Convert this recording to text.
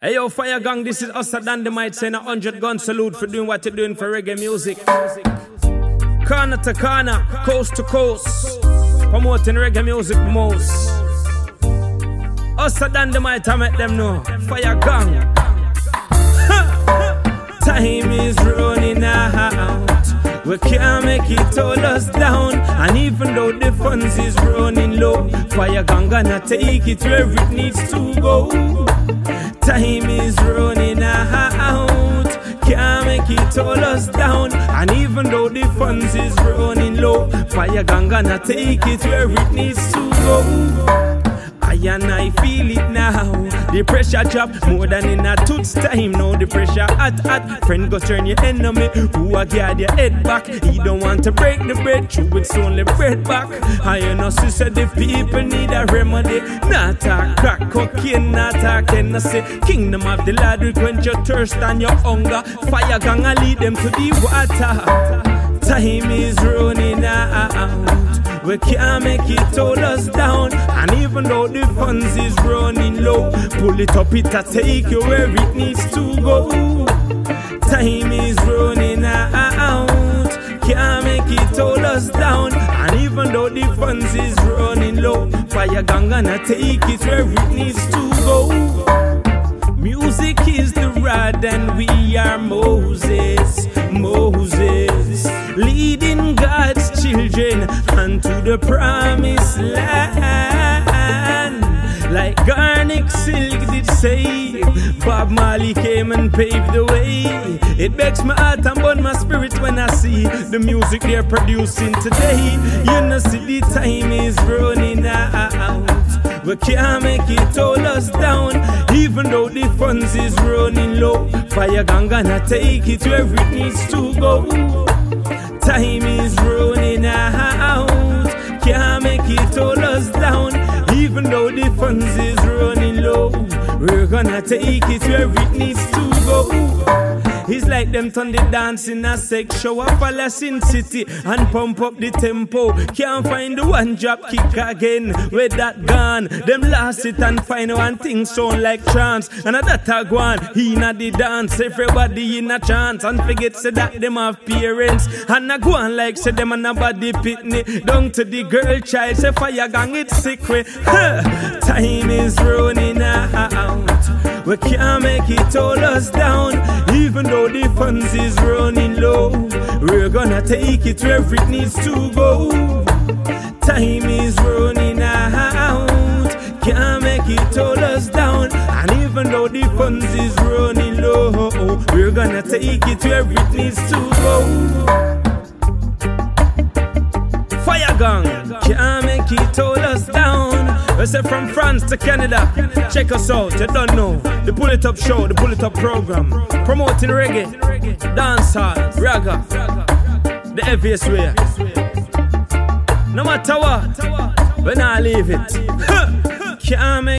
Hey yo, Fire Gang, this is us at Dynamite saying a hundred gun salute for doing what you're doing for reggae music. Corner to corner, coast to coast, promoting reggae music most. Us at Dynamite, I make them know. Fire Gang. Time is running out. We can't make it all us down. And even though the funds is running low, Fire Gang gonna take it where it needs to go. Time is running out. Can't make it hold us down. And even though the funds is running low, Fire Gang gonna take it where it needs to go. I and I feel it now. The pressure drop more than in a tooth time. Now the pressure hot, hot. Friend go turn your enemy. Who a guard your head back. He don't want to break the bread. True, it's only bread back. I know sister, the people need a remedy. Not crack cocaine, not a Tennessee. Kingdom of the Lord will quench your thirst and your hunger. Fire I lead them to the water. Time is running out. We can't make it hold us down. And even though the funds is running low, pull it up, it'll take you where it needs to go. Time is running The funds is running low, Fire Gang gonna take it where it needs to go. Music is the rod, and we are Moses, Moses, leading God's children unto the promised land. Like Garnett Silk did say, Bob Marley came and paved the way. It makes my heart and burn my spirit when I see the music they're producing today. You know, see the time is running out. We can't make it hold us down, even though the funds is running low. Fire Gang gonna take it where it needs to go. Time is running out. Can't make it hold us down, even though the funds is running low. We're gonna take it where it needs to like them turn the dance in a sex show up a lesson city and pump up the tempo. Can't find the one drop kick again with that gun. Them lost it and find one thing sound like trance. And a that a go on, he not the dance. Everybody in a chance and forget say that them have parents. And a go on like say them and a body pitney. Down to the girl child, say fire gang it secret. Time is running out. We can't make it hold us down, even though the funds is running low. We're gonna take it where it needs to go. Time is running out, can't make it hold us down, and even though the funds is running low, we're gonna take it where it needs to go. Fire gang, can't make it hold us down. We say from France to Canada. Check us out, you don't know. The Pull It Up Show, the Pull It Up program. Promoting reggae, dancehall, raga, the heaviest way. No matter what, when I leave it, can't make